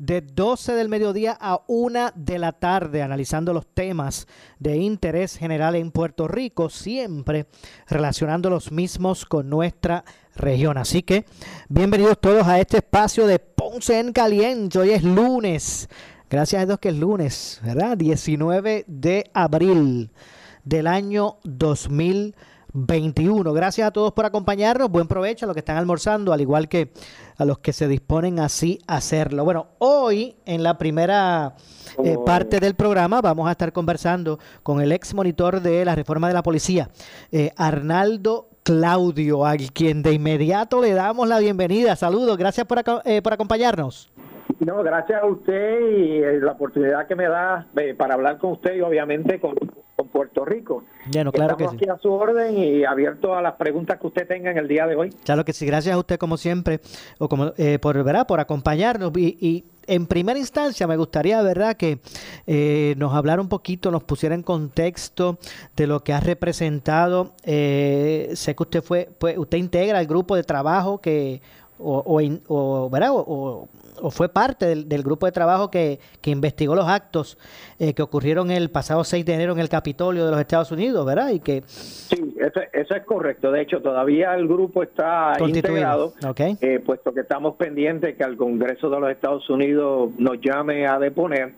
de 12 del mediodía a 1 de la tarde, analizando los temas de interés general en Puerto Rico, siempre relacionando los mismos con nuestra región. Así que bienvenidos todos a este espacio de Ponce en Caliente. Hoy es lunes. Gracias a Dios que es lunes, ¿verdad? 19 de abril del año 2021. Gracias a todos por acompañarnos. Buen provecho a los que están almorzando, al igual que a los que se disponen así a hacerlo. Bueno, hoy en la primera eh, parte del programa vamos a estar conversando con el ex monitor de la reforma de la policía, eh, Arnaldo Claudio, al quien de inmediato le damos la bienvenida. Saludos, gracias por, eh, por acompañarnos. No, gracias a usted y la oportunidad que me da para hablar con usted y obviamente con, Puerto Rico. Bueno, claro Estamos que sí. aquí a su orden y abierto a las preguntas que usted tenga en el día de hoy. Claro que sí, gracias a usted como siempre o como eh, por ¿verdad? por acompañarnos y, y, en primera instancia me gustaría verdad que eh, nos hablara un poquito, nos pusiera en contexto de lo que ha representado. Eh, sé que usted fue, pues usted integra el grupo de trabajo que o, o, o, ¿verdad? o, o fue parte del, del, grupo de trabajo que, que investigó los actos eh, que ocurrieron el pasado 6 de enero en el Capitolio de los Estados Unidos, ¿verdad? Y que Sí, eso, eso es correcto. De hecho, todavía el grupo está integrado, okay. eh, puesto que estamos pendientes que al Congreso de los Estados Unidos nos llame a deponer.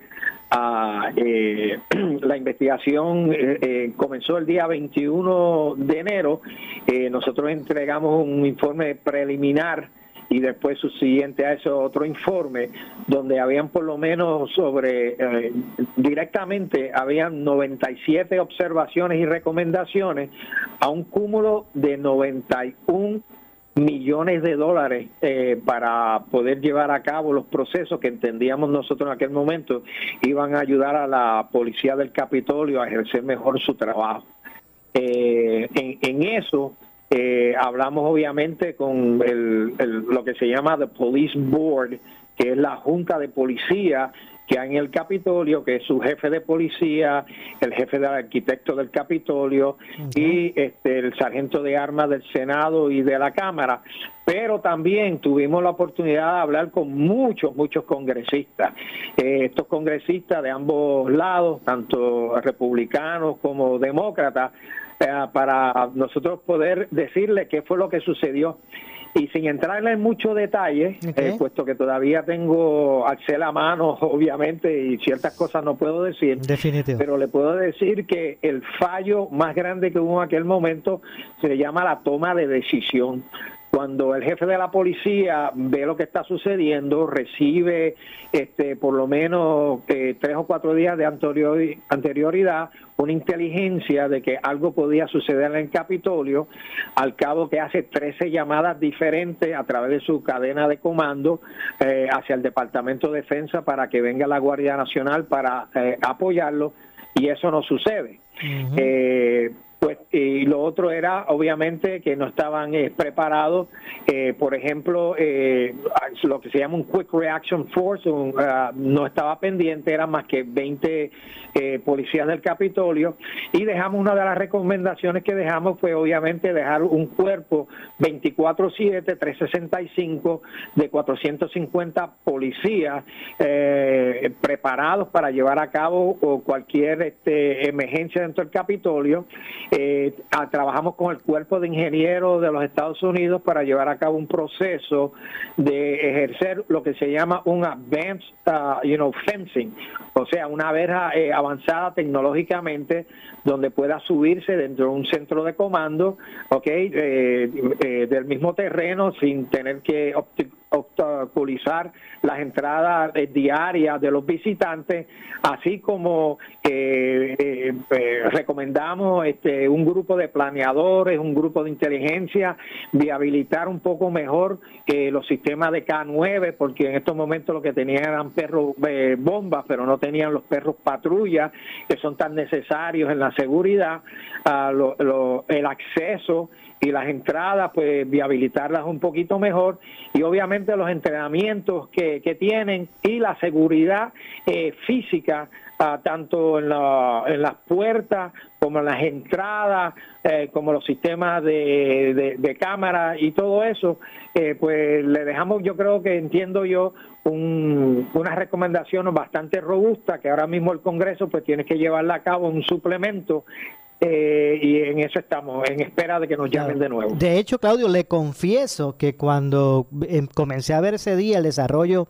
Uh, eh, la investigación eh, eh, comenzó el día 21 de enero. Eh, nosotros entregamos un informe preliminar y después subsiguiente a eso otro informe donde habían por lo menos sobre eh, directamente habían 97 observaciones y recomendaciones a un cúmulo de 91 millones de dólares eh, para poder llevar a cabo los procesos que entendíamos nosotros en aquel momento iban a ayudar a la policía del Capitolio a ejercer mejor su trabajo. Eh, en, en eso eh, hablamos obviamente con el, el, lo que se llama the Police Board, que es la Junta de Policía que hay en el Capitolio, que es su jefe de policía, el jefe del arquitecto del Capitolio y este, el sargento de armas del Senado y de la Cámara. Pero también tuvimos la oportunidad de hablar con muchos, muchos congresistas. Eh, estos congresistas de ambos lados, tanto republicanos como demócratas, para nosotros poder decirle qué fue lo que sucedió. Y sin entrar en mucho detalle, okay. eh, puesto que todavía tengo Axel a mano, obviamente, y ciertas cosas no puedo decir, Definitivo. pero le puedo decir que el fallo más grande que hubo en aquel momento se llama la toma de decisión cuando el jefe de la policía ve lo que está sucediendo, recibe este, por lo menos eh, tres o cuatro días de anterior, anterioridad una inteligencia de que algo podía suceder en el Capitolio, al cabo que hace 13 llamadas diferentes a través de su cadena de comando eh, hacia el Departamento de Defensa para que venga la Guardia Nacional para eh, apoyarlo, y eso no sucede. Uh -huh. Pues, y lo otro era, obviamente, que no estaban eh, preparados, eh, por ejemplo, eh, lo que se llama un Quick Reaction Force, un, uh, no estaba pendiente, eran más que 20 policías del Capitolio, y dejamos una de las recomendaciones que dejamos fue, obviamente, dejar un cuerpo 24-7, 365 de 450 policías preparados para llevar a cabo cualquier este, emergencia dentro del Capitolio. Eh, eh, trabajamos con el cuerpo de ingenieros de los Estados Unidos para llevar a cabo un proceso de ejercer lo que se llama un advanced, uh, you know, fencing, o sea, una verja eh, avanzada tecnológicamente donde pueda subirse dentro de un centro de comando, ¿ok? Eh, del mismo terreno sin tener que obstaculizar las entradas diarias de los visitantes, así como recomendamos este, un grupo de planeadores, un grupo de inteligencia, viabilitar un poco mejor eh, los sistemas de K9, porque en estos momentos lo que tenían eran perros eh, bombas, pero no tenían los perros patrulla, que son tan necesarios en la seguridad, el acceso y las entradas, pues viabilitarlas un poquito mejor. Y obviamente los entrenamientos que, que tienen y la seguridad eh, física tanto en, en, las puertas como en las entradas, eh, como los sistemas de, de, cámara y todo eso, eh, pues le dejamos, yo creo que entiendo yo, un, una recomendación bastante robusta que ahora mismo el Congreso pues tiene que llevarla a cabo un suplemento eh, y en eso estamos, en espera de que nos llamen de nuevo. De hecho, Claudio, le confieso que cuando em, comencé a ver ese día el desarrollo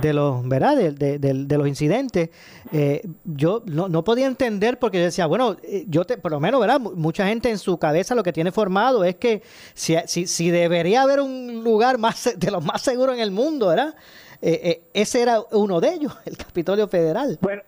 de los, ¿verdad? De, de, los incidentes, eh, yo no, no, podía entender porque yo decía, bueno, eh, yo te, por lo menos, ¿verdad? Mucha gente en su cabeza lo que tiene formado es que si, si, si debería haber un lugar más de los más seguros en el mundo, ¿verdad? ese era uno de ellos, el Capitolio Federal. Bueno,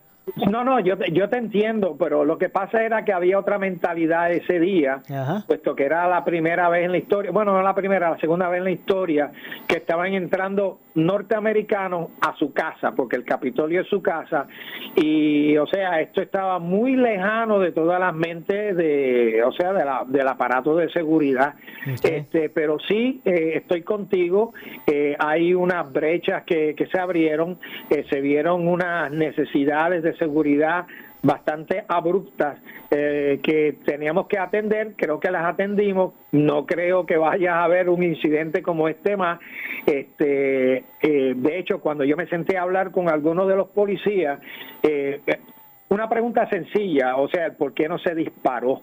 no, no, yo te, yo te entiendo, pero lo que pasa era que había otra mentalidad ese día, puesto que era la primera vez en la historia, bueno, no la primera, la segunda vez en la historia, que estaban entrando norteamericanos a su casa, porque el Capitolio es su casa, y o sea, esto estaba muy lejano de todas las mentes de, o sea, de la, del aparato de seguridad. Este, pero sí, eh, estoy contigo, eh, hay unas brechas que, que se abrieron, eh, se vieron unas necesidades de seguridad bastante abruptas eh, que teníamos que atender, creo que las atendimos, no creo que vaya a haber un incidente como este más. Este, eh, de hecho, cuando yo me senté a hablar con algunos de los policías, eh, una pregunta sencilla, o sea, ¿por qué no se disparó?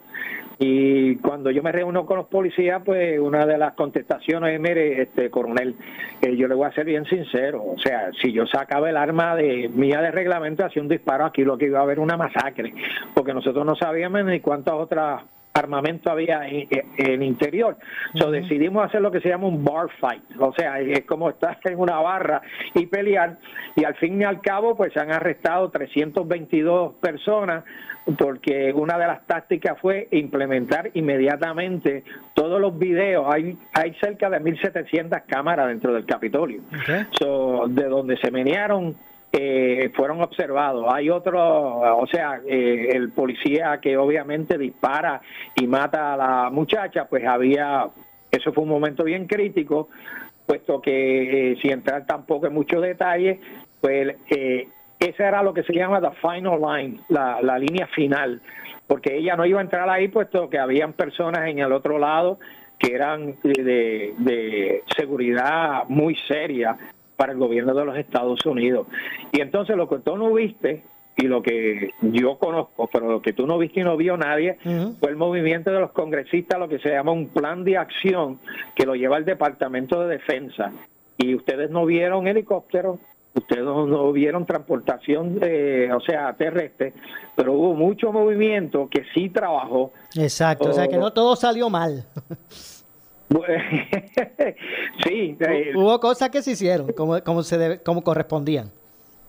Y cuando yo me reúno con los policías, pues una de las contestaciones es, mire, este coronel, eh, yo le voy a ser bien sincero, o sea, si yo sacaba el arma de mía de reglamento, hacía un disparo aquí, lo que iba a haber una masacre, porque nosotros no sabíamos ni cuántas otras armamento había en, el interior. So, decidimos hacer lo que se llama un bar fight, o sea, es como estar en una barra y pelear, y al fin y al cabo, pues se han arrestado 322 personas, porque una de las tácticas fue implementar inmediatamente todos los videos. Hay, hay cerca de 1.700 cámaras dentro del Capitolio, de donde se menearon eh, fueron observados. Hay otro, o sea, eh, el policía que obviamente dispara y mata a la muchacha, pues había, eso fue un momento bien crítico, puesto que eh, sin entrar tampoco en muchos detalles, pues esa era lo que se llama the final line, la, la línea final, porque ella no iba a entrar ahí, puesto que habían personas en el otro lado que eran de, de seguridad muy seria para el gobierno de los Estados Unidos. Y entonces lo que tú no viste y lo que yo conozco, pero lo que tú no viste y no vio nadie, fue el movimiento de los congresistas, lo que se llama un plan de acción que lo lleva el Departamento de Defensa. Y ustedes no vieron helicópteros, ustedes no vieron transportación, de, o sea, terrestre, pero hubo mucho movimiento que sí trabajó. Exacto, o sea que no todo salió mal. sí. Eh, hubo cosas que se hicieron como, como, se debe, como correspondían.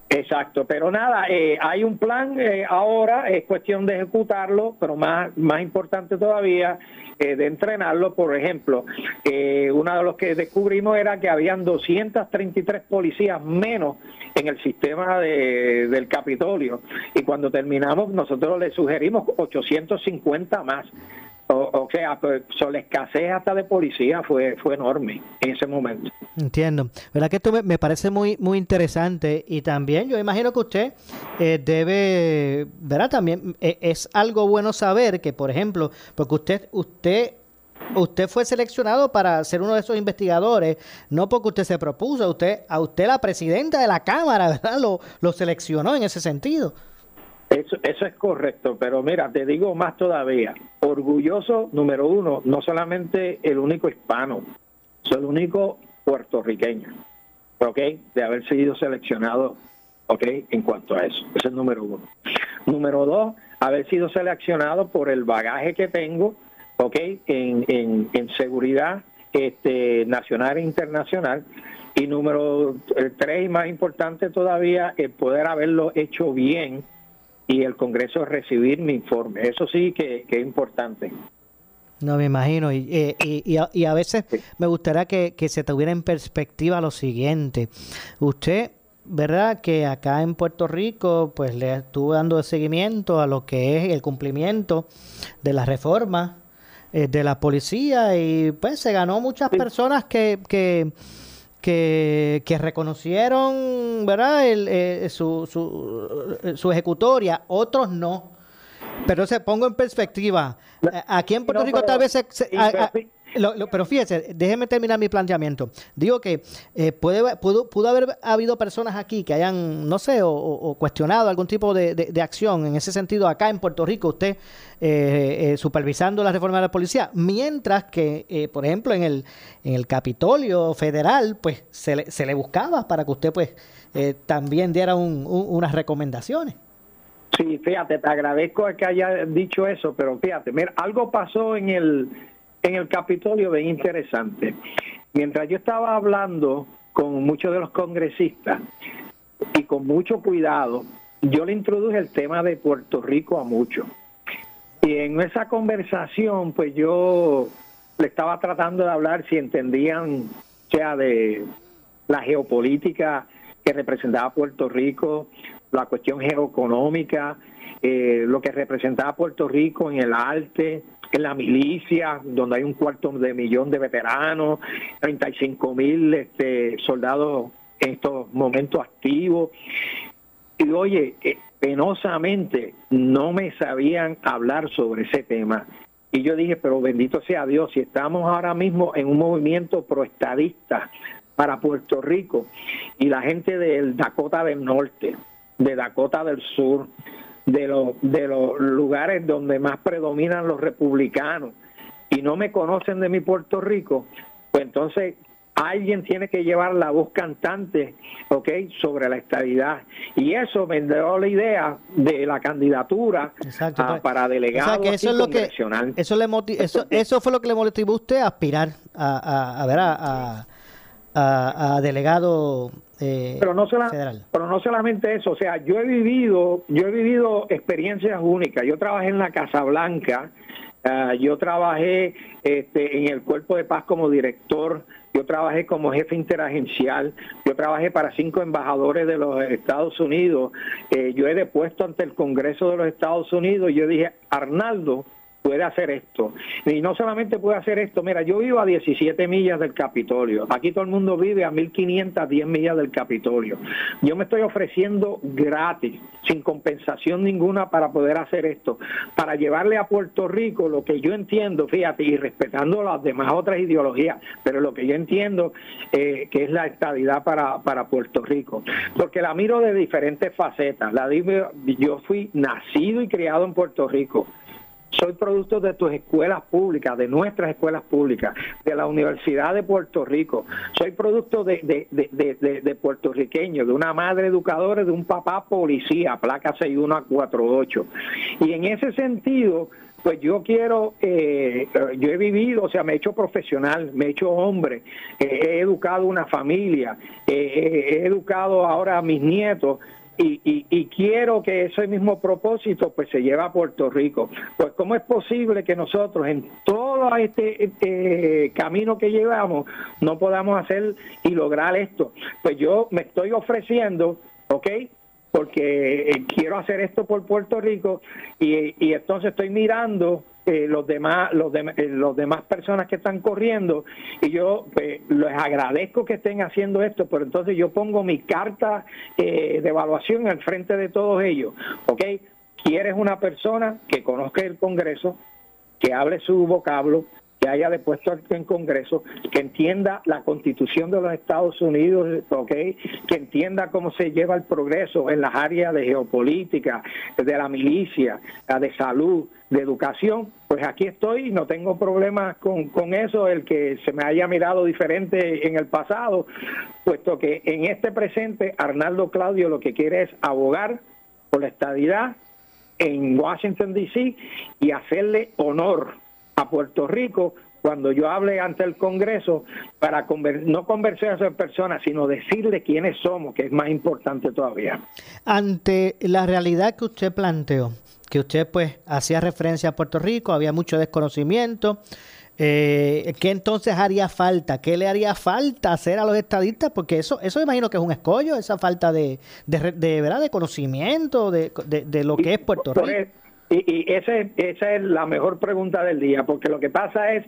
Exacto, pero nada, eh, hay un plan eh, ahora, es cuestión de ejecutarlo, pero más, más importante todavía, de entrenarlo. Por ejemplo, uno de los que descubrimos era que habían 233 policías menos en el sistema de, del Capitolio y cuando terminamos nosotros le sugerimos 850 más. O, sea, pues, la escasez hasta de policía fue, fue enorme en ese momento. Entiendo. ¿Verdad que esto me, parece muy, muy interesante? Y también yo imagino que usted eh, debe, ¿verdad? También eh, es algo bueno saber que, por ejemplo, porque usted, usted usted fue seleccionado para ser uno de esos investigadores, no porque usted se propuso, usted, a usted la presidenta de la Cámara, ¿verdad? Lo, lo seleccionó en ese sentido. Eso, eso es correcto, pero mira, te digo más todavía. orgulloso, número uno, no solamente el único hispano, soy el único puertorriqueño, ¿ok? De haber sido seleccionado, ¿ok? En cuanto a eso. Ese es el número uno. Número dos, haber sido seleccionado por el bagaje que tengo, ¿ok? En, en, en seguridad este, nacional e internacional. Y número tres, y más importante todavía, el poder haberlo hecho bien y el Congreso recibir mi informe. Eso sí que, es importante. No me imagino. Y, eh, y, y, a, veces me gustaría que, se tuviera en perspectiva lo siguiente. Usted, ¿verdad? Que acá en Puerto Rico, pues le estuvo dando seguimiento a lo que es el cumplimiento de la reforma eh, de la policía y pues se ganó muchas personas que, que que, reconocieron ¿verdad? El, eh, su, su, su, ejecutoria, otros no. Pero se pongo en perspectiva. Aquí en Puerto Rico tal vez se, pero fíjese, déjeme terminar mi planteamiento. Digo que eh, puede, pudo, pudo, haber habido personas aquí que hayan, no sé, o, cuestionado algún tipo de, acción en ese sentido acá en Puerto Rico, usted eh, eh, supervisando la reforma de la policía, mientras que, por ejemplo, en el, en el Capitolio Federal, pues se le, se le buscaba para que usted pues también diera unas recomendaciones. Sí, fíjate, te agradezco que haya dicho eso, pero fíjate, mira, algo pasó en el en el Capitolio bien interesante. Mientras yo estaba hablando con muchos de los congresistas y con mucho cuidado, yo le introduje el tema de Puerto Rico a muchos. Y en esa conversación, pues yo le estaba tratando de hablar si entendían, sea de la geopolítica que representaba Puerto Rico, la cuestión geoeconómica, eh, lo que representaba Puerto Rico en el arte, en la milicia, donde hay un cuarto de millón de veteranos, 35 mil este, soldados en estos momentos activos. Y oye, eh, penosamente no me sabían hablar sobre ese tema. Y yo dije, pero bendito sea Dios, si estamos ahora mismo en un movimiento proestadista para Puerto Rico y la gente del Dakota del Norte, de Dakota del Sur, de los, de los lugares donde más predominan los republicanos y no me conocen de mi Puerto Rico, pues entonces alguien tiene que llevar la voz cantante, ¿ok? Sobre la estabilidad. Y eso me dio la idea de la candidatura pues, para delegado eso es lo que eso, le eso, eso fue lo que le motivó a usted a aspirar a, a, ver a a, delegado eh, pero no pero no solamente eso o sea yo he vivido yo he vivido experiencias únicas. Yo trabajé en la Casa Blanca ah, yo trabajé este, en el cuerpo de paz como director yo trabajé como jefe interagencial, yo trabajé para cinco embajadores de los Estados Unidos, eh, yo he depuesto ante el Congreso de los Estados Unidos, yo dije, Arnaldo, puede hacer esto. Y no solamente puede hacer esto, mira, yo vivo a 17 millas del Capitolio, aquí todo el mundo vive a 1510 millas del Capitolio. Yo me estoy ofreciendo gratis, sin compensación ninguna para poder hacer esto, para llevarle a Puerto Rico lo que yo entiendo, fíjate, y respetando las demás otras ideologías, pero lo que yo entiendo eh, que es la estabilidad para, para Puerto Rico, porque la miro de diferentes facetas. La yo fui nacido y criado en Puerto Rico soy producto de tus escuelas públicas, de nuestras escuelas públicas, de la Universidad de Puerto Rico. Soy producto de, de, de, puertorriqueños, de una madre educadora, de un papá policía, placa 6148. Y en ese sentido, pues yo quiero, eh, yo he vivido, o sea, me he hecho profesional, me he hecho hombre, eh, he educado una familia, eh, he educado ahora a mis nietos y, quiero que ese mismo propósito pues se lleve a Puerto Rico. Pues cómo es posible que nosotros en todo este, este camino que llevamos no podamos hacer y lograr esto. Pues yo me estoy ofreciendo, ¿ok? Porque eh, quiero hacer esto por Puerto Rico y, y entonces estoy mirando eh, los demás los, eh, los demás personas que están corriendo y yo pues, les agradezco que estén haciendo esto pero entonces yo pongo mi carta eh, de evaluación al frente de todos ellos ok quieres una persona que conozca el Congreso que hable su vocablo que haya depuesto en Congreso, que entienda la constitución de los Estados Unidos, ¿okay? que entienda cómo se lleva el progreso en las áreas de geopolítica, de la milicia, de salud, de educación, pues aquí estoy, no tengo problemas con, con eso, el que se me haya mirado diferente en el pasado, puesto que en este presente Arnaldo Claudio lo que quiere es abogar por la estadidad en Washington, D.C. y hacerle honor a Puerto Rico cuando yo hable ante el Congreso para no conversar a esas personas, sino decirle quiénes somos, que es más importante todavía. Ante la realidad que usted planteó, que usted pues hacía referencia a Puerto Rico, había mucho desconocimiento, eh, ¿Qué entonces haría falta? ¿Qué le haría falta hacer a los estadistas? Porque eso, eso imagino que es un escollo, esa falta de, de, ¿verdad? de conocimiento de, de, lo que es Puerto Rico. Y, y ese, esa es la mejor pregunta del día, porque lo que pasa es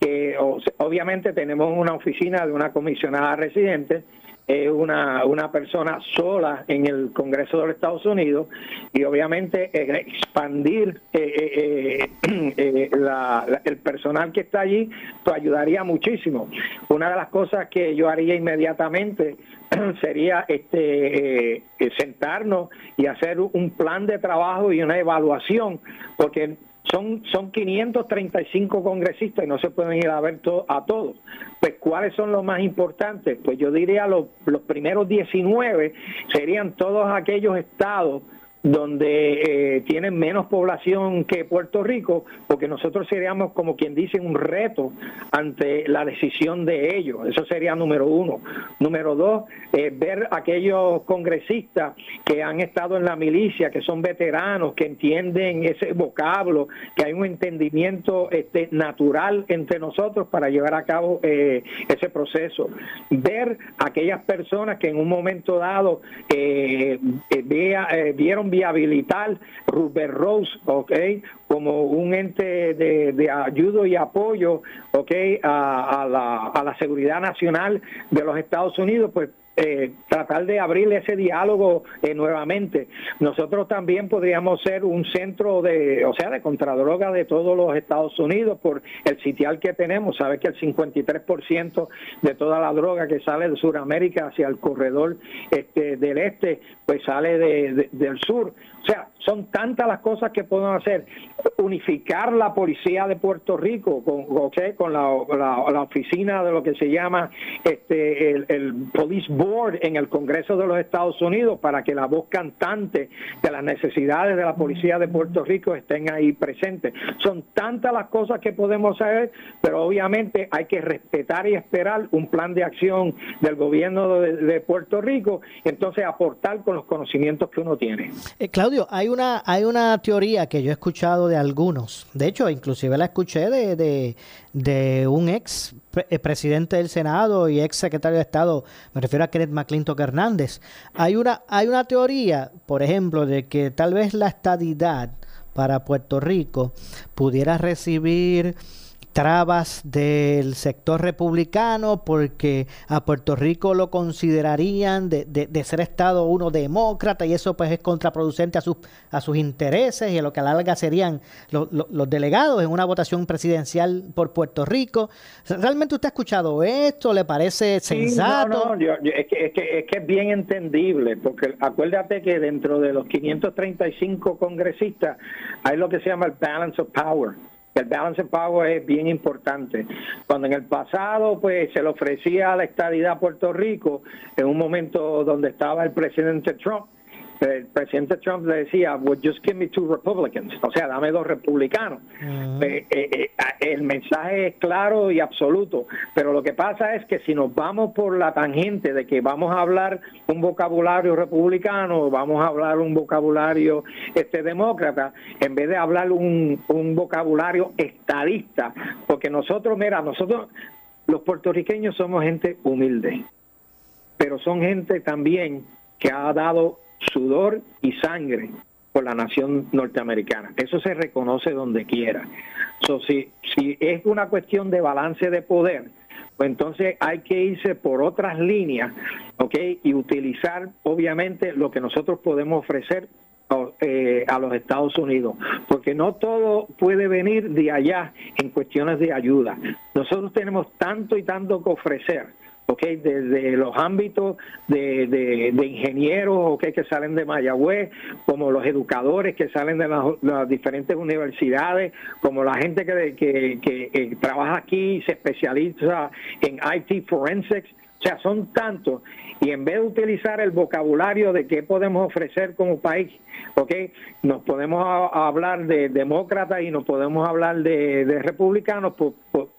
que obviamente tenemos una oficina de una comisionada residente es una, una persona sola en el Congreso de los Estados Unidos y obviamente eh, expandir eh, eh, el personal que está allí pues ayudaría muchísimo. Una de las cosas que yo haría inmediatamente sería este sentarnos y hacer un plan de trabajo y una evaluación porque son, son 535 congresistas y no se pueden ir a ver a todos. Pues, ¿cuáles son los más importantes? Pues yo diría los, los primeros 19 serían todos aquellos estados donde eh, tienen menos población que Puerto Rico, porque nosotros seríamos, como quien dice, un reto ante la decisión de ellos. Eso sería número uno. Número dos, eh, ver aquellos congresistas que han estado en la milicia, que son veteranos, que entienden ese vocablo, que hay un entendimiento este, natural entre nosotros para llevar a cabo eh, ese proceso. Ver aquellas personas que en un momento dado vea, vieron habilitar Rupert Rose, ¿ok? Como un ente de, de ayuda y apoyo, ¿ok? A, la, a la seguridad nacional de los Estados Unidos, pues eh, tratar de abrir ese diálogo eh, nuevamente. Nosotros también podríamos ser un centro de, o sea, de contradroga de todos los Estados Unidos por el sitial que tenemos. Sabes que el 53% de toda la droga que sale de Sudamérica hacia el corredor este, del este, pues sale del sur. O sea, son tantas las cosas que podemos hacer. Unificar la policía de Puerto Rico con, con la, oficina de lo que se llama este, el, el Police Board en el Congreso de los Estados Unidos para que la voz cantante de las necesidades de la policía de Puerto Rico estén ahí presentes. Son tantas las cosas que podemos hacer, pero obviamente hay que respetar y esperar un plan de acción del gobierno de, Puerto Rico entonces aportar con los conocimientos que uno tiene. Eh, Claudio, hay una, hay una teoría que yo he escuchado de algunos, de hecho, inclusive la escuché de, de, un ex eh, presidente del Senado y ex secretario de Estado, me refiero a Kenneth McClintock Hernández. Hay una, hay una teoría, por ejemplo, de que tal vez la estadidad para Puerto Rico pudiera recibir trabas del sector republicano porque a Puerto Rico lo considerarían de, de, ser Estado uno demócrata y eso pues es contraproducente a sus, a sus intereses y a lo que a la larga serían los delegados en una votación presidencial por Puerto Rico. ¿Realmente usted ha escuchado esto? ¿Le parece sensato? no, no, es, que, es, que, es que es bien entendible porque acuérdate que dentro de los 535 congresistas hay lo que se llama el balance of power el balance power es bien importante. Cuando en el pasado pues se le ofrecía la estadidad a Puerto Rico, en un momento donde estaba el presidente Trump, el presidente Trump le decía, well, just give me two Republicans, o sea, dame dos republicanos. Eh, eh, eh, el mensaje es claro y absoluto, pero lo que pasa es que si nos vamos por la tangente de que vamos a hablar un vocabulario republicano, vamos a hablar un vocabulario este demócrata, en vez de hablar un, un vocabulario estadista, porque nosotros, mira, nosotros los puertorriqueños somos gente humilde, pero son gente también que ha dado sudor y sangre por la nación norteamericana. Eso se reconoce donde quiera. So, si, si es una cuestión de balance de poder, pues entonces hay que irse por otras líneas. Y utilizar, obviamente, lo que nosotros podemos ofrecer eh, a los Estados Unidos, porque no todo puede venir de allá en cuestiones de ayuda. Nosotros tenemos tanto y tanto que ofrecer okay, desde los ámbitos de, de, ingenieros okay, que salen de Mayagüez, como los educadores que salen de las, diferentes universidades, como la gente que, que, que, que trabaja aquí y se especializa en IT forensics. O sea, son tantos y en vez de utilizar el vocabulario de qué podemos ofrecer como país, ¿ok? Nos podemos hablar de demócratas y nos podemos hablar de, republicanos,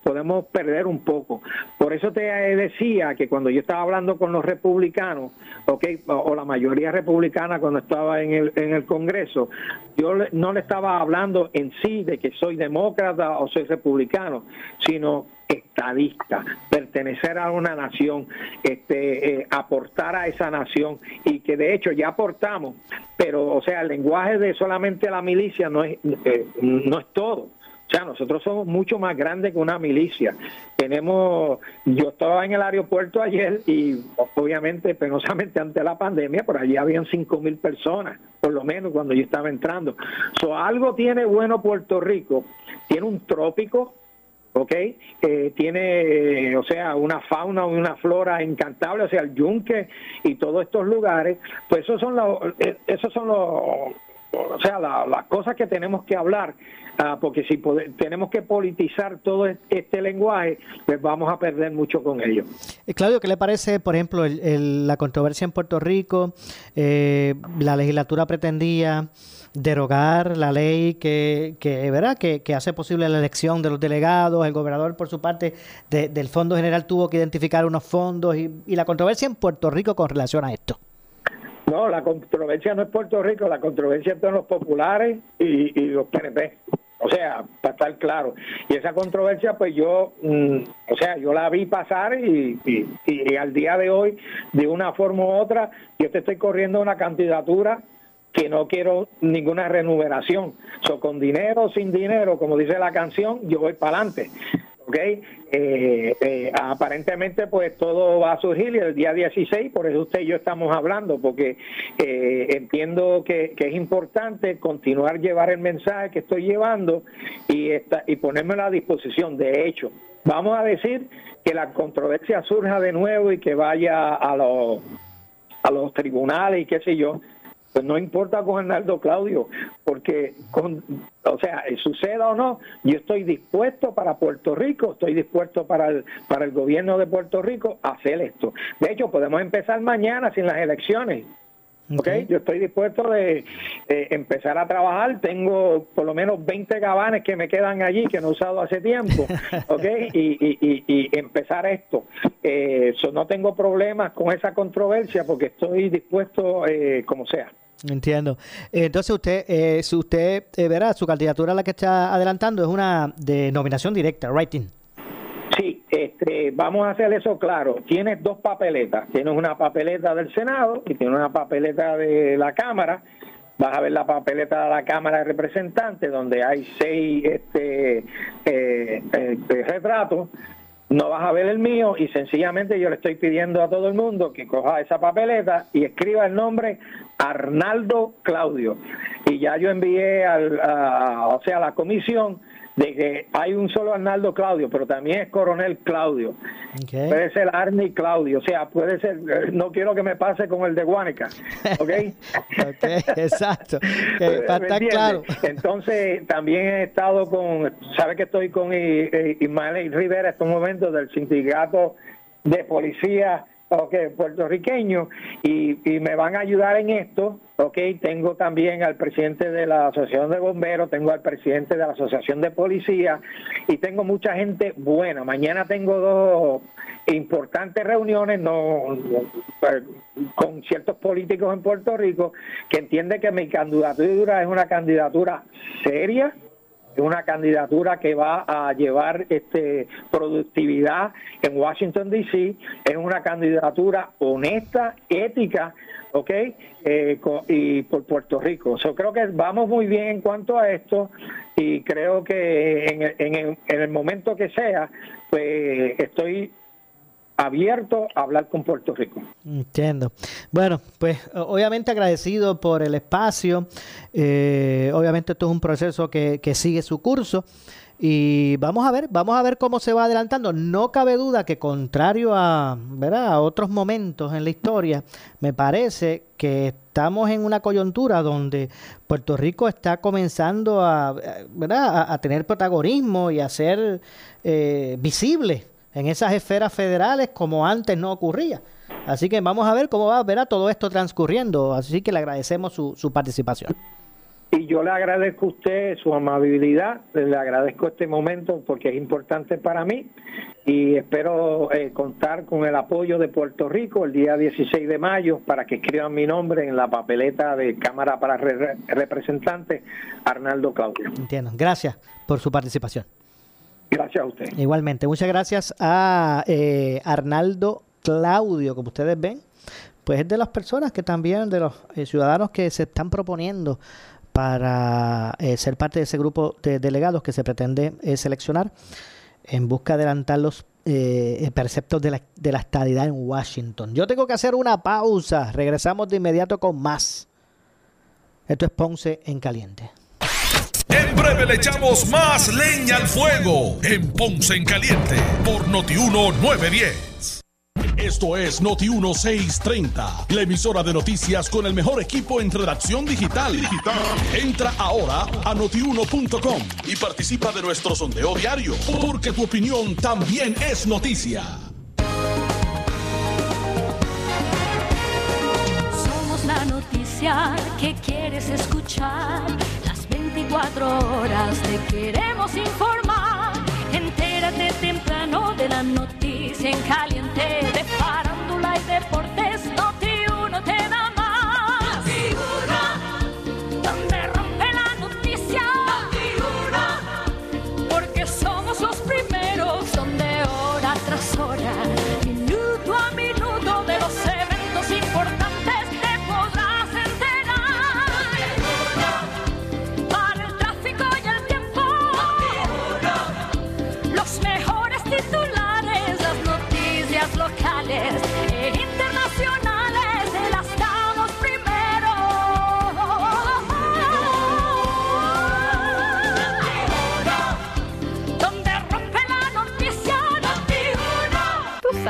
podemos perder un poco. Por eso te decía que cuando yo estaba hablando con los republicanos, ¿ok? O la mayoría republicana cuando estaba en el, en el Congreso, yo no le estaba hablando en sí de que soy demócrata o soy republicano, sino estadista, pertenecer a una nación, este, eh, aportar a esa nación y que de hecho ya aportamos, pero o sea, el lenguaje de solamente la milicia no es, eh, no es todo. O sea, nosotros somos mucho más grandes que una milicia. Tenemos, yo estaba en el aeropuerto ayer y obviamente, penosamente ante la pandemia, por allí habían cinco mil personas, por lo menos cuando yo estaba entrando. So, algo tiene bueno Puerto Rico, tiene un trópico, ¿ok? Eh, tiene, o sea, una fauna y una flora encantable, o sea, el yunque y todos estos lugares, pues esos son los, eh, esos son los, o sea, las cosas que tenemos que hablar, ah, porque si tenemos que politizar todo este lenguaje, pues vamos a perder mucho con ello. Eh, Claudio, ¿qué le parece, por ejemplo, la controversia en Puerto Rico? la legislatura pretendía derogar la ley que, que, ¿verdad? Que, hace posible la elección de los delegados. El gobernador, por su parte, del Fondo General tuvo que identificar unos fondos y, la controversia en Puerto Rico con relación a esto. No, la controversia no es Puerto Rico, la controversia son los populares y, los PNP. O sea, para estar claro. Y esa controversia, pues yo, mm, o sea, yo la vi pasar y, y, y, al día de hoy, de una forma u otra, yo te estoy corriendo una candidatura que no quiero ninguna remuneración. So, con dinero o sin dinero, como dice la canción, yo voy para adelante. ¿Okay? Eh, eh, aparentemente pues todo va a surgir el día 16, por eso usted y yo estamos hablando, porque eh, entiendo que, es importante continuar llevar el mensaje que estoy llevando y, esta, y ponerme a la disposición. De hecho, vamos a decir que la controversia surja de nuevo y que vaya a los, a los tribunales y qué sé yo, pues no importa con Arnaldo Claudio, porque, con, o sea, suceda o no, yo estoy dispuesto para Puerto Rico, estoy dispuesto para el, para el gobierno de Puerto Rico a hacer esto. De hecho, podemos empezar mañana sin las elecciones. Okay. Yo estoy dispuesto de, empezar a trabajar. Tengo por lo menos 20 gabanes que me quedan allí que no he usado hace tiempo. Okay. Y, y, y, empezar esto. Eh, no tengo problemas con esa controversia porque estoy dispuesto eh, como sea. Entiendo. Entonces usted, eh, si usted eh, verá, su candidatura la que está adelantando es una de nominación directa, writing. Sí, este, vamos a hacer eso claro. Tienes dos papeletas. Tienes una papeleta del Senado y tienes una papeleta de la Cámara. Vas a ver la papeleta de la Cámara de Representantes, donde hay seis este, eh, eh, retratos. No vas a ver el mío y sencillamente yo le estoy pidiendo a todo el mundo que coja esa papeleta y escriba el nombre Arnaldo Claudio. Y ya yo envié al, o sea, a la comisión de que hay un solo Arnaldo Claudio, pero también es coronel Claudio. Puede ser Arnie Claudio, o sea, puede ser, no quiero que me pase con el de Guánica, ¿ok? exacto, claro. Entonces, también he estado con, sabe que estoy con Ismael Rivera en estos momentos del sindicato de policía okay, puertorriqueño y, y, me van a ayudar en esto. Ok, tengo también al presidente de la Asociación de Bomberos, tengo al presidente de la Asociación de Policía y tengo mucha gente buena. Mañana tengo dos importantes reuniones no, pues, con ciertos políticos en Puerto Rico que entienden que mi candidatura es una candidatura seria, una candidatura que va a llevar este productividad en Washington D.C., es una candidatura honesta, ética, ¿ok? Eh, y por Puerto Rico. Yo creo que vamos muy bien en cuanto a esto y creo que en, en, en el momento que sea, pues estoy abierto a hablar con Puerto Rico. Entiendo. Bueno, pues obviamente agradecido por el espacio. Eh, obviamente esto es un proceso que, que sigue su curso. Y vamos a ver, vamos a ver cómo se va adelantando. No cabe duda que contrario a, ¿verdad? a otros momentos en la historia, me parece que estamos en una coyuntura donde Puerto Rico está comenzando a, ¿verdad? a, tener protagonismo y a ser eh, visible en esas esferas federales como antes no ocurría. Así que vamos a ver cómo va a todo esto transcurriendo. Así que le agradecemos su, su participación. Y yo le agradezco a usted su amabilidad, le agradezco este momento porque es importante para mí y espero eh, contar con el apoyo de Puerto Rico el día 16 de mayo para que escriban mi nombre en la papeleta de Cámara para Representantes, Arnaldo Claudio. Entiendo. Gracias por su participación. Gracias a usted. Igualmente. Muchas gracias a eh, Arnaldo Claudio, como ustedes ven pues es de las personas que también, de los eh, ciudadanos que se están proponiendo para eh, ser parte de ese grupo de delegados que se pretende eh, seleccionar en busca de adelantar los preceptos de la, de la estadidad en Washington. Yo tengo que hacer una pausa. Regresamos de inmediato con más. Esto es Ponce en Caliente. Breve le echamos más leña al fuego en Ponce en Caliente por Notiuno 910. Esto es Noti 1630, la emisora de noticias con el mejor equipo en redacción digital. digital. Entra ahora a notiuno.com y participa de nuestro sondeo diario, porque tu opinión también es noticia. Somos la noticia que quieres escuchar. Las 24 horas te queremos informar. Entérate temprano de la noticia en caliente de farándula y deportes.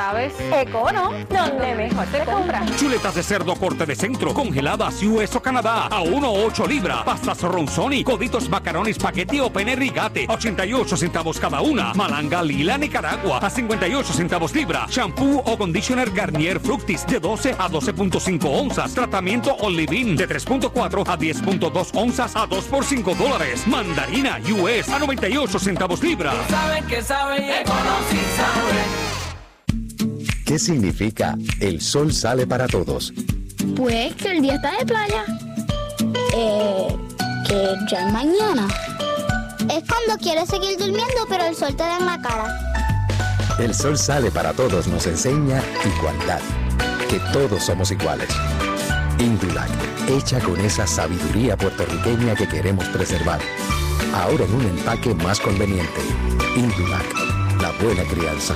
Sabes, Econo, donde mejor se compra. Chuletas de cerdo corte de centro, congeladas US o Canadá, a 1.8 libra. Pastas ronzoni, coditos macaroni, espagueti o pene rigate, 88 centavos cada una. Malanga lila Nicaragua, a 58 centavos libra. Shampoo o conditioner Garnier Fructis, de 12 a 12.5 onzas. Tratamiento Olivin, de 3.4 a 10.2 onzas, a 2 por 5 dólares. Mandarina US, a 98 centavos libra. Saben que saben y sí saben. ¿Qué significa el sol sale para todos? Pues que el día está de playa. Eh, que ya es mañana. Es cuando quieres seguir durmiendo, pero el sol te da en la cara. El sol sale para todos nos enseña igualdad, que todos somos iguales. Indulac, hecha con esa sabiduría puertorriqueña que queremos preservar. Ahora en un empaque más conveniente. Indulac, la buena crianza.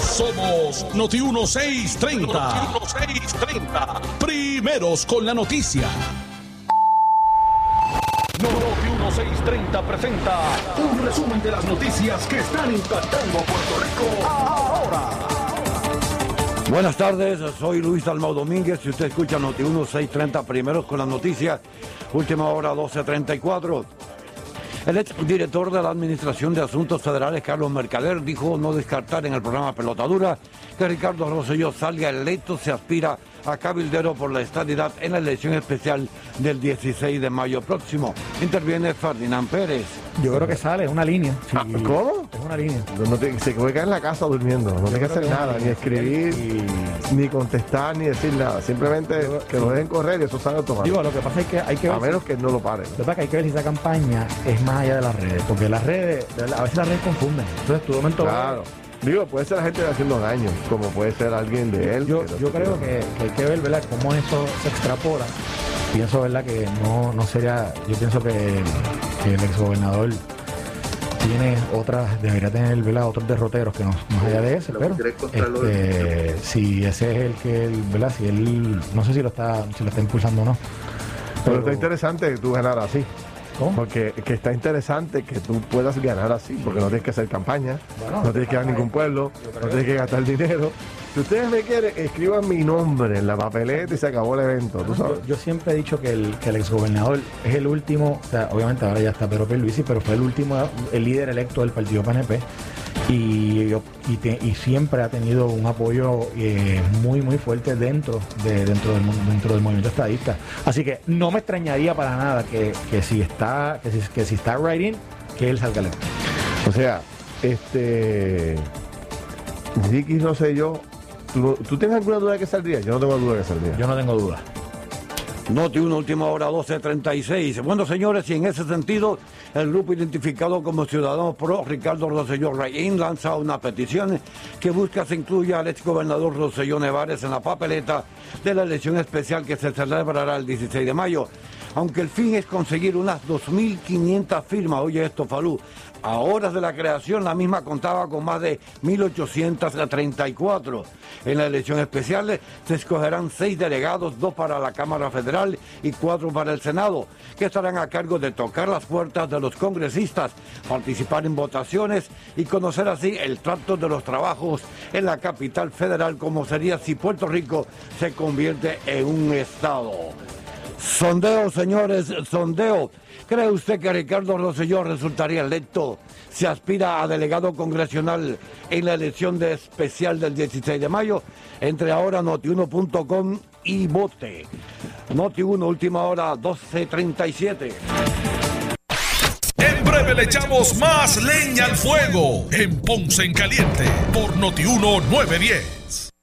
Somos Noti 1630. Noti 1630. Primeros con la noticia. Noti 1630 presenta un resumen de las noticias que están impactando a Puerto Rico ahora. Buenas tardes, soy Luis Almao Domínguez y usted escucha Noti 1630 primeros con las noticias, última hora 1234. El ex director de la Administración de Asuntos Federales, Carlos Mercader, dijo no descartar en el programa Pelotadura que Ricardo Rosselló salga electo, se aspira a cabildero por la estadidad en la elección especial del 16 de mayo próximo. Interviene Ferdinand Pérez. Yo creo que sale, es una línea. Ah, ¿Cómo? Es una línea. No, te- se puede quedar en la casa durmiendo, no tiene que hacer nada, ni escribir, ni contestar, ni decir nada. Simplemente que lo dejen correr y eso sale automático. Digo, lo que pasa es que hay que A ver. menos que no lo paren. Lo que pasa es que hay que ver si esa campaña es más allá de las redes. Porque las redes, a veces las redes confunden. Entonces, tu momento. Claro. Digo, puede ser la gente haciendo daño, como puede ser alguien de él. Yo, yo creo que, que hay que ver, ¿verdad?, cómo eso se extrapola. Pienso, ¿verdad?, que no, no sería. Yo pienso que, que el exgobernador tiene otras, debería tener, ¿verdad?, otros derroteros que no, más allá de ese, pero este, si ese es el que, él, ¿verdad?, si él, no sé si lo está, si lo está impulsando o no. Pero está interesante que tú ganar así. ¿Cómo? Porque que está interesante que tú puedas ganar así, porque no tienes que hacer campaña, Bueno, no tienes que ir a ningún pueblo, no tienes que gastar dinero. Si ustedes me quieren, escriban mi nombre en la papeleta y se acabó el evento, tú sabes. Yo, yo siempre he dicho que el, que el exgobernador es el último, o sea, obviamente ahora ya está Pedro Pierluisi, pero fue el último, el líder electo del partido PNP y, yo- y, te- y siempre ha tenido un apoyo eh, muy muy fuerte dentro de dentro del, dentro del movimiento estadista. Así que no me extrañaría para nada que, que si está que si, que si está writing que él salga electo. O sea, este. Ricky Rosselló, ¿tú, ¿tú tienes alguna duda de que saldría? Yo no tengo duda de que saldría. Yo no tengo duda. Noti 1, última hora 12.36. Bueno, señores, y en ese sentido, el grupo identificado como Ciudadanos Pro, Ricardo Rosselló Reyín, lanza una petición que busca se incluya al exgobernador Rosselló Nevares en la papeleta de la elección especial que se celebrará el 16 de mayo. Aunque el fin es conseguir unas 2.500 firmas, oye esto, Falú, a horas de la creación la misma contaba con más de 1.834. En la elección especial se escogerán seis delegados, dos para la Cámara Federal y cuatro para el Senado, que estarán a cargo de tocar las puertas de los congresistas, participar en votaciones y conocer así el trato de los trabajos en la capital federal, como sería si Puerto Rico se convierte en un Estado. Sondeo, señores, sondeo. ¿Cree usted que Ricardo Rosselló resultaría electo? Se aspira a delegado congresional en la elección de especial del 16 de mayo. Entre ahora notiuno.com y vote. Noti1, última hora, 12.37. En breve le echamos más leña al fuego en Ponce en Caliente por Noti 910.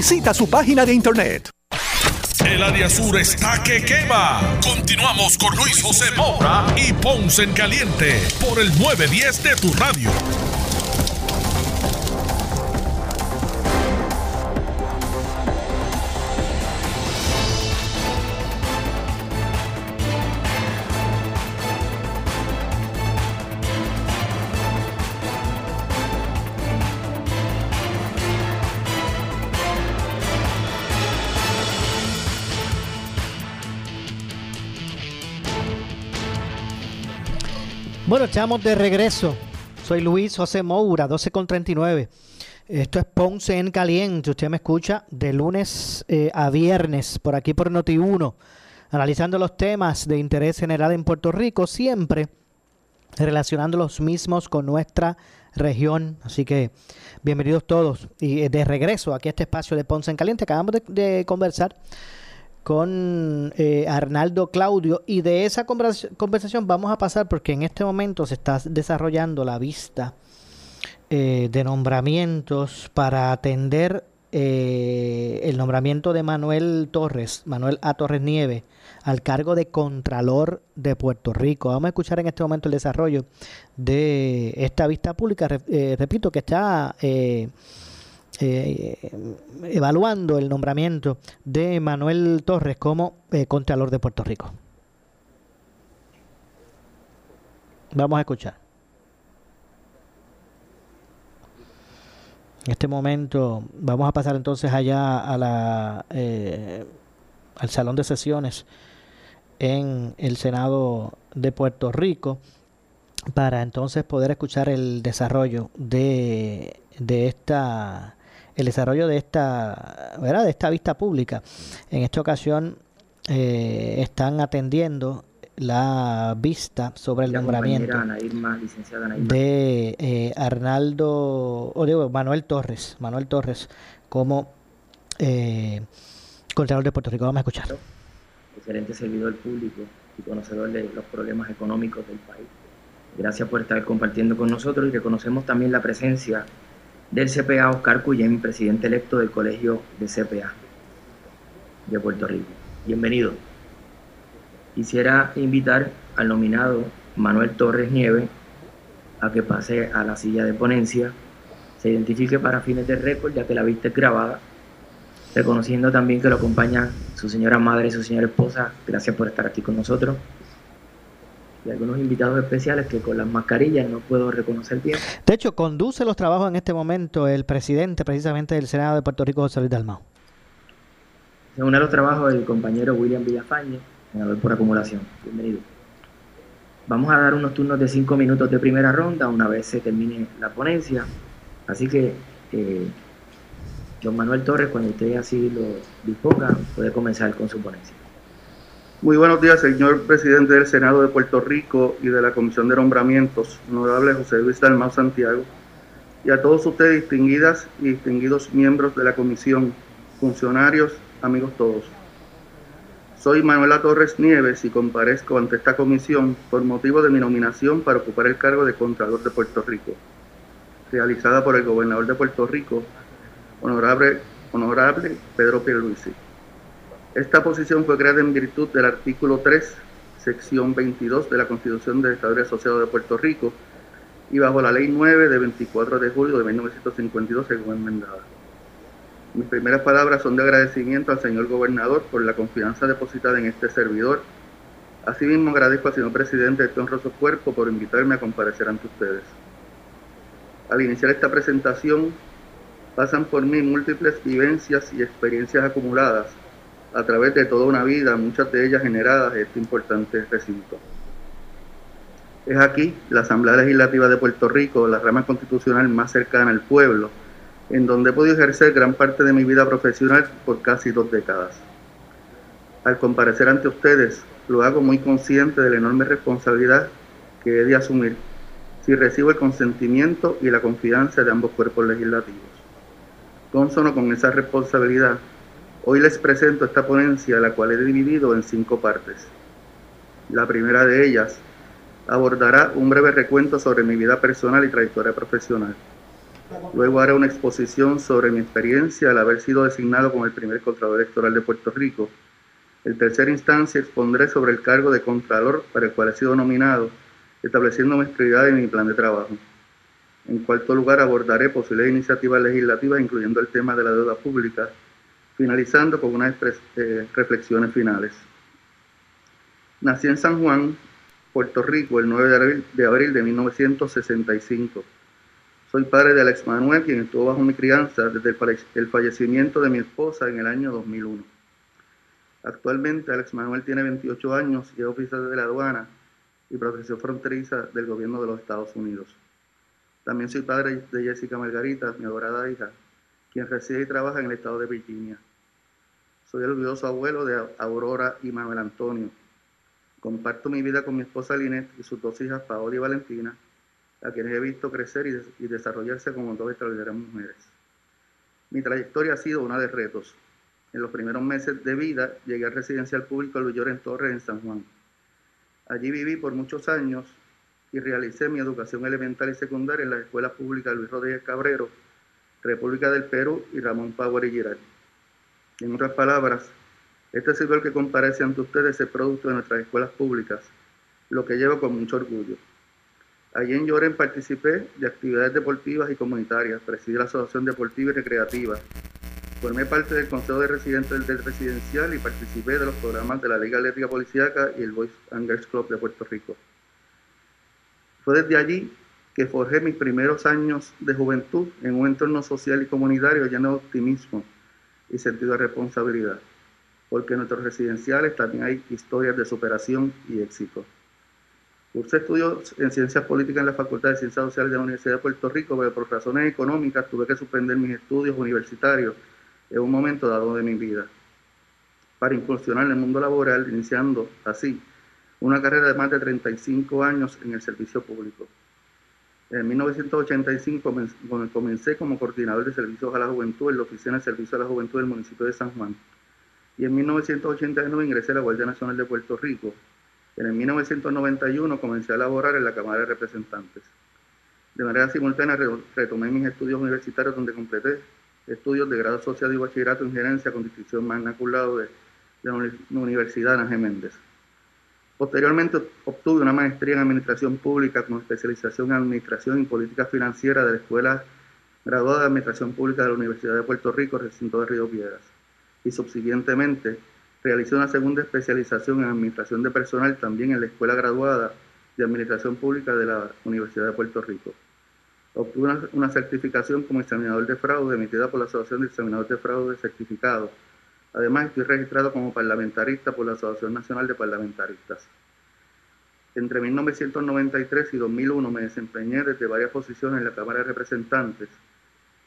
Visita su página de internet. El área sur está que quema. Continuamos con Luis José Moura y Ponce en Caliente por el 910 de tu radio. Bueno, estamos de regreso. Soy Luis José Moura, 12 con 39. Esto es Ponce en Caliente. Usted me escucha de lunes eh, a viernes por aquí por Noti1, analizando los temas de interés general en Puerto Rico, siempre relacionando los mismos con nuestra región. Así que bienvenidos todos. Y eh, de regreso aquí a este espacio de Ponce en Caliente. Acabamos de, de conversar con eh, Arnaldo Claudio y de esa conversación vamos a pasar porque en este momento se está desarrollando la vista eh, de nombramientos para atender eh, el nombramiento de Manuel Torres, Manuel A. Torres Nieve, al cargo de Contralor de Puerto Rico. Vamos a escuchar en este momento el desarrollo de esta vista pública. repito que está eh, evaluando el nombramiento de Manuel Torres como eh, Contralor de Puerto Rico. Vamos a escuchar. En este momento vamos a pasar entonces allá a la, eh, al salón de sesiones en el Senado de Puerto Rico para entonces poder escuchar el desarrollo de, de esta el desarrollo de esta, ¿verdad? de esta vista pública. En esta ocasión eh, están atendiendo la vista sobre el nombramiento de eh, Arnaldo, o digo, Manuel Torres, Manuel Torres como eh, Contralor de Puerto Rico. Vamos a escuchar. Excelente servidor público y conocedor de los problemas económicos del país. Gracias por estar compartiendo con nosotros y reconocemos también la presencia del CPA Oscar Cuyén, presidente electo del Colegio de CPA de Puerto Rico. Bienvenido. Quisiera invitar al nominado Manuel Torres Nieve a que pase a la silla de ponencia, se identifique para fines de récord, ya que la vista es grabada, reconociendo también que lo acompaña su señora madre y su señora esposa. Gracias por estar aquí con nosotros y algunos invitados especiales que con las mascarillas no puedo reconocer bien. De hecho, conduce los trabajos en este momento el presidente precisamente del Senado de Puerto Rico, José Luis Dalmau. Se une a los trabajos del compañero William Villafañe, senador por acumulación. Bienvenido. Vamos a dar unos turnos de cinco minutos de primera ronda una vez se termine la ponencia. Así que, eh, don Manuel Torres, cuando usted así lo disponga, puede comenzar con su ponencia. Muy buenos días, señor presidente del Senado de Puerto Rico y de la Comisión de Nombramientos, honorable José Luis Dalmau Santiago, y a todos ustedes, distinguidas y distinguidos miembros de la comisión, funcionarios, amigos todos. Soy Manuela Torres Nieves y comparezco ante esta comisión por motivo de mi nominación para ocupar el cargo de Contralor de Puerto Rico, realizada por el gobernador de Puerto Rico, honorable, honorable Pedro Pierluisi. Esta posición fue creada en virtud del artículo 3, sección 22 de la Constitución del Estado Asociado de Puerto Rico y bajo la Ley 9 de 24 de julio de 1952 según enmendada. Mis primeras palabras son de agradecimiento al señor gobernador por la confianza depositada en este servidor. Asimismo agradezco al señor presidente de este honroso cuerpo por invitarme a comparecer ante ustedes. Al iniciar esta presentación, pasan por mí múltiples vivencias y experiencias acumuladas a través de toda una vida, muchas de ellas generadas en este importante recinto. Es aquí, la Asamblea Legislativa de Puerto Rico, la rama constitucional más cercana al pueblo, en donde he podido ejercer gran parte de mi vida profesional por casi dos décadas. Al comparecer ante ustedes, lo hago muy consciente de la enorme responsabilidad que he de asumir si recibo el consentimiento y la confianza de ambos cuerpos legislativos. Consono con esa responsabilidad, hoy les presento esta ponencia, la cual he dividido en cinco partes. La primera de ellas abordará un breve recuento sobre mi vida personal y trayectoria profesional. Luego haré una exposición sobre mi experiencia al haber sido designado como el primer Contralor Electoral de Puerto Rico. En tercera instancia expondré sobre el cargo de Contralor para el cual he sido nominado, estableciendo mis prioridades y mi plan de trabajo. En cuarto lugar abordaré posibles iniciativas legislativas, incluyendo el tema de la deuda pública, finalizando con unas eh, reflexiones finales. Nací en San Juan, Puerto Rico, el 9 de abril de, abril de 1965. Soy padre de Alex Manuel, quien estuvo bajo mi crianza desde el fallecimiento de mi esposa en el año 2001. Actualmente Alex Manuel tiene 28 años y es oficial de la aduana y protección fronteriza del gobierno de los Estados Unidos. También soy padre de Jessica Margarita, mi adorada hija, quien reside y trabaja en el estado de Virginia. Soy el orgulloso abuelo de Aurora y Manuel Antonio. Comparto mi vida con mi esposa Linet y sus dos hijas Paola y Valentina, a quienes he visto crecer y, desarrollarse como dos extraordinarias mujeres. Mi trayectoria ha sido una de retos. En los primeros meses de vida llegué al residencial público Luis en Torres en San Juan. Allí viví por muchos años y realicé mi educación elemental y secundaria en las escuelas públicas Luis Rodríguez Cabrero, República del Perú y Ramón Power y Giral. En otras palabras, este el que comparece ante ustedes es producto de nuestras escuelas públicas, lo que llevo con mucho orgullo. Allí en Lloren participé de actividades deportivas y comunitarias, presidí la Asociación Deportiva y Recreativa, formé parte del Consejo de Residentes del Residencial y participé de los programas de la Liga Eléctrica Policiaca y el Boys and Girls Club de Puerto Rico. Fue desde allí que forjé mis primeros años de juventud en un entorno social y comunitario lleno de optimismo y sentido de responsabilidad porque en nuestros residenciales también hay historias de superación y éxito. Cursé estudios en Ciencias Políticas en la Facultad de Ciencias Sociales de la Universidad de Puerto Rico, pero por razones económicas tuve que suspender mis estudios universitarios en un momento dado de mi vida, para incursionar en el mundo laboral, iniciando así una carrera de más de 35 años en el servicio público. En 1985 comencé como coordinador de servicios a la juventud en la Oficina de Servicios a la Juventud del municipio de San Juan y en 1989 ingresé a la Guardia Nacional de Puerto Rico. En 1991 comencé a laborar en la Cámara de Representantes. De manera simultánea retomé mis estudios universitarios donde completé estudios de grado asociado y bachillerato en gerencia con distinción magna cum de la Universidad Ana Méndez. Posteriormente obtuve una maestría en Administración Pública con especialización en Administración y Política Financiera de la Escuela Graduada de Administración Pública de la Universidad de Puerto Rico, recinto de Río Piedras y subsiguientemente realizó una segunda especialización en Administración de Personal también en la Escuela Graduada de Administración Pública de la Universidad de Puerto Rico. Obtuvo una, certificación como examinador de fraude emitida por la Asociación de Examinadores de Fraude Certificado. Además, estoy registrado como parlamentarista por la Asociación Nacional de Parlamentaristas. Entre 1993 y 2001 me desempeñé desde varias posiciones en la Cámara de Representantes,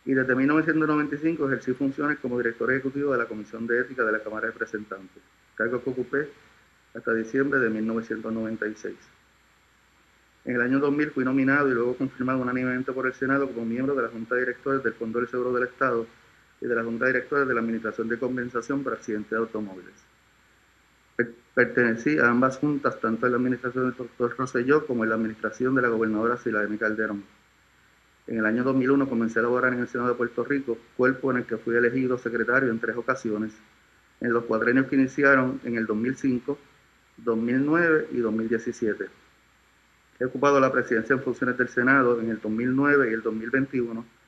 y desde 1995 ejercí funciones como director ejecutivo de la Comisión de Ética de la Cámara de Representantes, cargo que ocupé hasta diciembre de 1996. En el año 2000 fui nominado y luego confirmado unánimemente por el Senado como miembro de la Junta de Directores del Fondo del Seguro del Estado y de la Junta de Directores de la Administración de Compensación para Accidentes de Automóviles. Pertenecí a ambas juntas, tanto en la administración del doctor Rosselló como en la administración de la gobernadora Silvia Calderón. En el año 2001 comencé a laborar en el Senado de Puerto Rico, cuerpo en el que fui elegido secretario en tres ocasiones, en los cuadrenios que iniciaron en el 2005, 2009 y 2017. He ocupado la presidencia en funciones del Senado en el 2009 y el 2021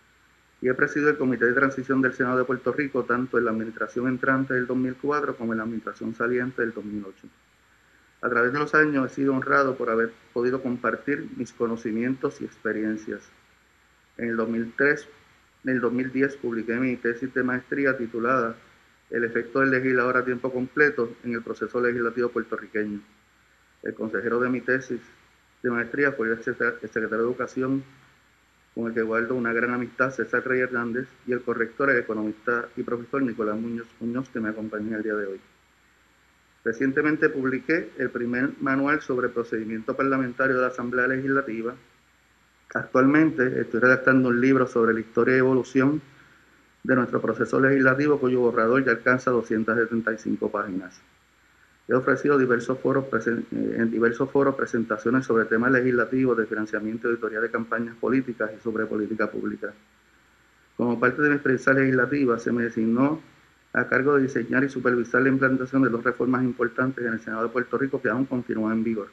y he presidido el Comité de Transición del Senado de Puerto Rico tanto en la administración entrante del 2004 como en la administración saliente del 2008. A través de los años he sido honrado por haber podido compartir mis conocimientos y experiencias en el 2003, en el 2010 publiqué mi tesis de maestría titulada El efecto del legislador a tiempo completo en el proceso legislativo puertorriqueño. El consejero de mi tesis de maestría fue el secretario de Educación con el que guardo una gran amistad, César Rey Hernández, y el corrector, el economista y profesor Nicolás Muñoz Muñoz, que me acompaña el día de hoy. Recientemente publiqué el primer manual sobre procedimiento parlamentario de la Asamblea Legislativa. Actualmente estoy redactando un libro sobre la historia y evolución de nuestro proceso legislativo, cuyo borrador ya alcanza 275 páginas. He ofrecido diversos foros eh, en diversos foros presentaciones sobre temas legislativos de financiamiento y auditoría de campañas políticas y sobre política pública. Como parte de mi experiencia legislativa, se me designó a cargo de diseñar y supervisar la implantación de dos reformas importantes en el Senado de Puerto Rico que aún continúan en vigor.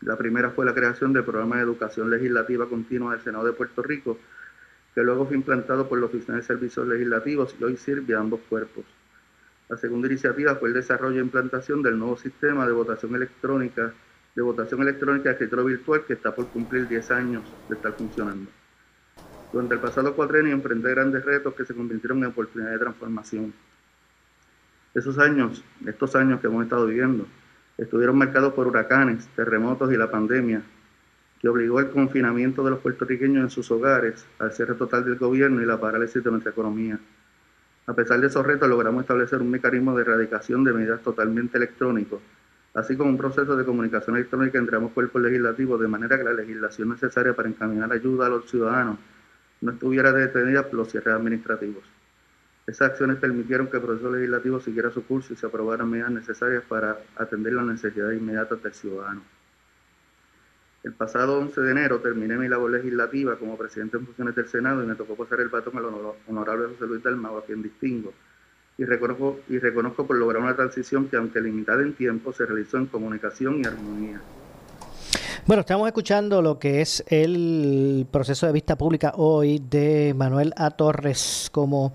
La primera fue la creación del programa de educación legislativa continua del Senado de Puerto Rico, que luego fue implantado por la Oficina de Servicios Legislativos y hoy sirve a ambos cuerpos. La segunda iniciativa fue el desarrollo e implantación del nuevo sistema de votación electrónica, de votación electrónica de escritorio virtual que está por cumplir 10 años de estar funcionando. Durante el pasado cuatrenio enfrenté grandes retos que se convirtieron en oportunidades de transformación. Esos años, estos años que hemos estado viviendo, estuvieron marcados por huracanes, terremotos y la pandemia, que obligó el confinamiento de los puertorriqueños en sus hogares, al cierre total del gobierno y la parálisis de nuestra economía. A pesar de esos retos, logramos establecer un mecanismo de erradicación de medidas totalmente electrónicos, así como un proceso de comunicación electrónica entre ambos cuerpos legislativos, de manera que la legislación necesaria para encaminar ayuda a los ciudadanos no estuviera detenida por los cierres administrativos. Esas acciones permitieron que el proceso legislativo siguiera su curso y se aprobaran medidas necesarias para atender las necesidades inmediatas del ciudadano. El pasado 11 de enero terminé mi labor legislativa como presidente en funciones del Senado y me tocó pasar el batón al honorable José Luis Dalmau, a quien distingo. Y reconozco, y reconozco por lograr una transición que, aunque limitada en tiempo, se realizó en comunicación y armonía. Bueno, estamos escuchando lo que es el proceso de vista pública hoy de Manuel A. Torres como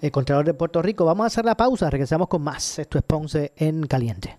el Contralor de Puerto Rico. Vamos a hacer la pausa, regresamos con más. Esto es Ponce en Caliente.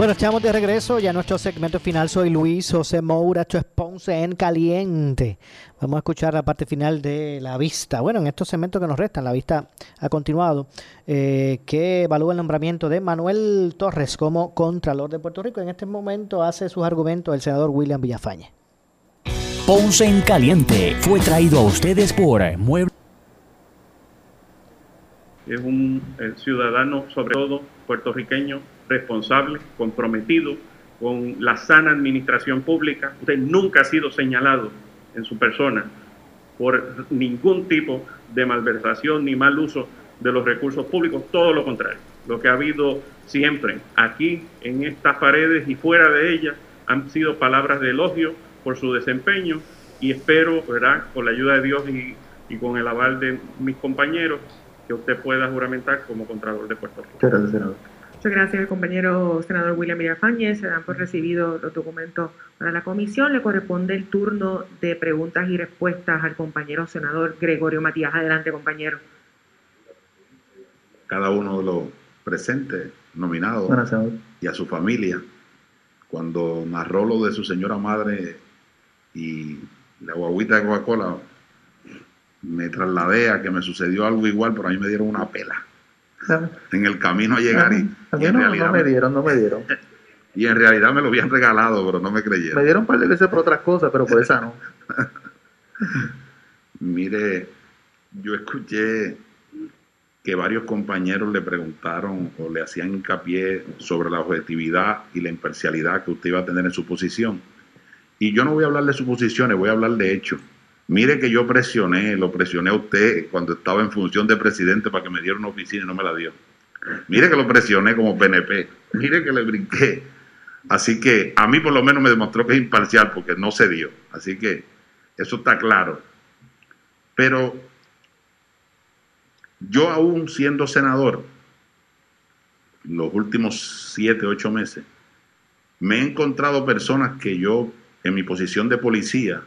Bueno, estamos de regreso ya en nuestro segmento final. Soy Luis José Moura, esto es Ponce en Caliente. Vamos a escuchar la parte final de la vista. Bueno, en estos segmentos que nos restan, la vista ha continuado, eh, que evalúa el nombramiento de Manuel Torres como Contralor de Puerto Rico. En este momento hace sus argumentos el senador William Villafañe. Ponce en Caliente fue traído a ustedes por Mueble. Es un eh, ciudadano, sobre todo puertorriqueño, responsable, comprometido con la sana administración pública. Usted nunca ha sido señalado en su persona por ningún tipo de malversación ni mal uso de los recursos públicos, todo lo contrario. Lo que ha habido siempre aquí en estas paredes y fuera de ellas han sido palabras de elogio por su desempeño y espero, ¿verdad?, con la ayuda de Dios y, con el aval de mis compañeros, que usted pueda juramentar como Contralor de Puerto Rico. Gracias, senador. Muchas gracias, compañero senador William Villafañez. Se dan por recibido los documentos para la comisión. Le corresponde el turno de preguntas y respuestas al compañero senador Gregorio Matías. Adelante, compañero. Cada uno de los presentes, nominados, y a su familia, cuando narró lo de su señora madre y la guaguita de Coca-Cola, me trasladé a que me sucedió algo igual, pero a mí me dieron una pela en el camino a llegar y, A y mí en no, realidad no me dieron, no me dieron. y en realidad me lo habían regalado, pero no me creyeron. Me dieron un par de veces por otras cosas, pero por esa no. Mire, yo escuché que varios compañeros le preguntaron o le hacían hincapié sobre la objetividad y la imparcialidad que usted iba a tener en su posición. Y yo no voy a hablar de suposiciones, voy a hablar de hechos. Mire que yo presioné, lo presioné a usted cuando estaba en función de presidente para que me diera una oficina y no me la dio. Mire que lo presioné como PNP. Mire que le brinqué. Así que a mí por lo menos me demostró que es imparcial porque no se dio. Así que eso está claro. Pero yo aún siendo senador, los últimos siete, ocho meses, me he encontrado personas que yo, en mi posición de policía,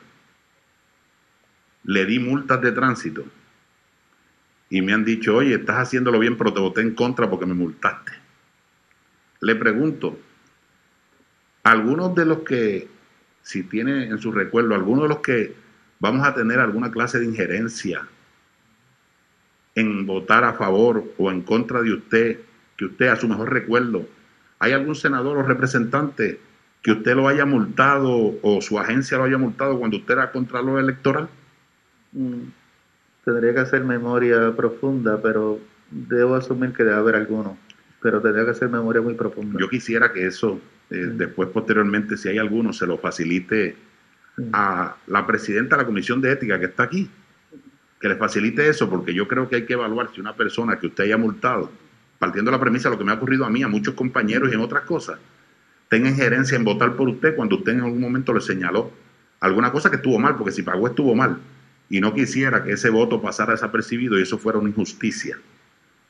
le di multas de tránsito y me han dicho, oye, estás haciéndolo bien, pero te voté en contra porque me multaste. Le pregunto, algunos de los que, si tiene en su recuerdo, algunos de los que vamos a tener alguna clase de injerencia en votar a favor o en contra de usted, que usted a su mejor recuerdo, ¿hay algún senador o representante que usted lo haya multado o su agencia lo haya multado cuando usted era contralor electoral? Mm, Tendría que hacer memoria profunda, pero debo asumir que debe haber alguno. Pero tendría que hacer memoria muy profunda. Yo quisiera que eso, eh, después posteriormente, si hay alguno, se lo facilite a la presidenta de la Comisión de Ética que está aquí. Que le facilite eso, porque yo creo que hay que evaluar si una persona que usted haya multado, partiendo de la premisa de lo que me ha ocurrido a mí, a muchos compañeros y en otras cosas, tenga injerencia en votar por usted cuando usted en algún momento le señaló alguna cosa que estuvo mal, porque si pagó estuvo mal. Y no quisiera que ese voto pasara desapercibido y eso fuera una injusticia,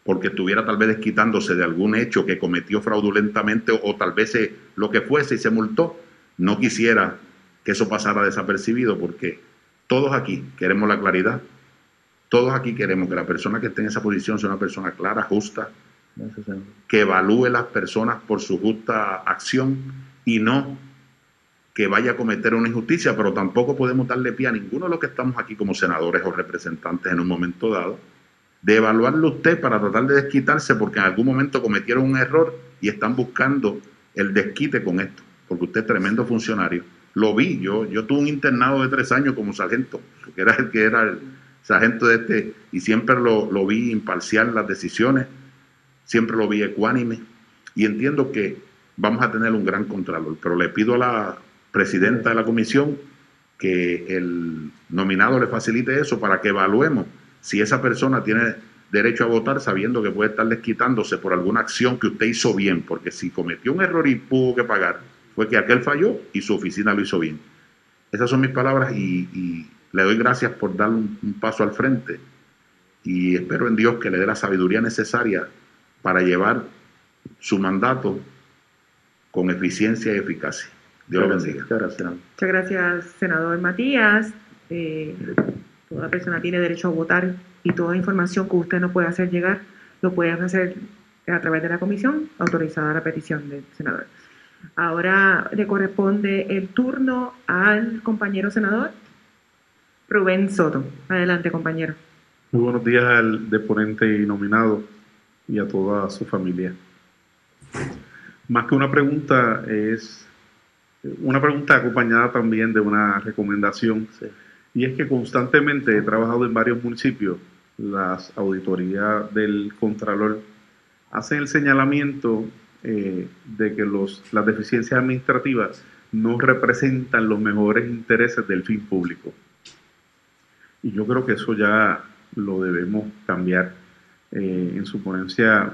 porque estuviera tal vez desquitándose de algún hecho que cometió fraudulentamente o, o tal vez se- lo que fuese y se multó. No quisiera que eso pasara desapercibido, porque todos aquí queremos la claridad, todos aquí queremos que la persona que esté en esa posición sea una persona clara, justa, que evalúe las personas por su justa acción y no que vaya a cometer una injusticia, pero tampoco podemos darle pie a ninguno de los que estamos aquí como senadores o representantes en un momento dado, de evaluarlo usted para tratar de desquitarse porque en algún momento cometieron un error y están buscando el desquite con esto, porque usted es tremendo funcionario. Lo vi, yo, yo tuve un internado de tres años como sargento, que era el que era el sargento de este, y siempre lo, vi imparcial las decisiones, siempre lo vi ecuánime, y entiendo que vamos a tener un gran contralor, pero le pido a la presidenta de la comisión que el nominado le facilite eso para que evaluemos si esa persona tiene derecho a votar sabiendo que puede estar desquitándose por alguna acción que usted hizo bien, porque si cometió un error y tuvo que pagar, fue que aquel falló y su oficina lo hizo bien. Esas son mis palabras y, le doy gracias por dar un paso al frente y espero en Dios que le dé la sabiduría necesaria para llevar su mandato con eficiencia y eficacia. Dios lo bendiga. Muchas gracias, senador Matías. Eh, toda persona tiene derecho a votar y toda información que usted no pueda hacer llegar lo pueden hacer a través de la comisión autorizada a la petición del senador. Ahora le corresponde el turno al compañero senador Rubén Soto. Adelante, compañero. Muy buenos días al deponente y nominado y a toda su familia. Más que una pregunta, es una pregunta acompañada también de una recomendación. Y es que constantemente he trabajado en varios municipios, las auditorías del Contralor hacen el señalamiento eh, de que los, las deficiencias administrativas no representan los mejores intereses del fin público. Y yo creo que eso ya lo debemos cambiar. Eh, en su ponencia,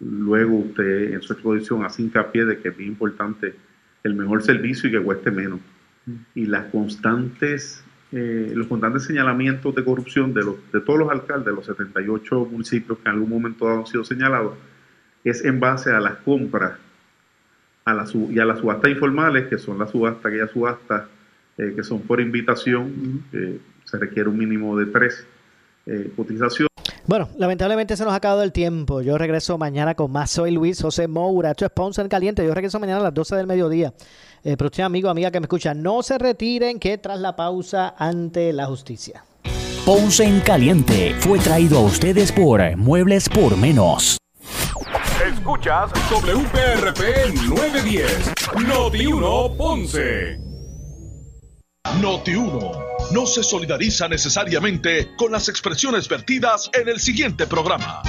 luego usted en su exposición hace hincapié de que es bien importante el mejor servicio y que cueste menos. Y las constantes, eh, los constantes señalamientos de corrupción de, los, de todos los alcaldes, de los 78 municipios que en algún momento dado han sido señalados, es en base a las compras a la su- y a las subastas informales, que son las subastas, aquellas subastas eh, que son por invitación, eh, se requiere un mínimo de tres cotizaciones. Bueno, lamentablemente se nos ha acabado el tiempo. Yo regreso mañana con más. Soy Luis José Moura. Esto es Ponce en Caliente. Yo regreso mañana a las 12 del mediodía. Eh, pero usted, amigo, amiga que me escucha, no se retiren que tras la pausa ante la justicia. Ponce en Caliente fue traído a ustedes por Muebles por Menos. Escuchas WPRP 910, Noti 1 Ponce. Noti 1 no se solidariza necesariamente con las expresiones vertidas en el siguiente programa.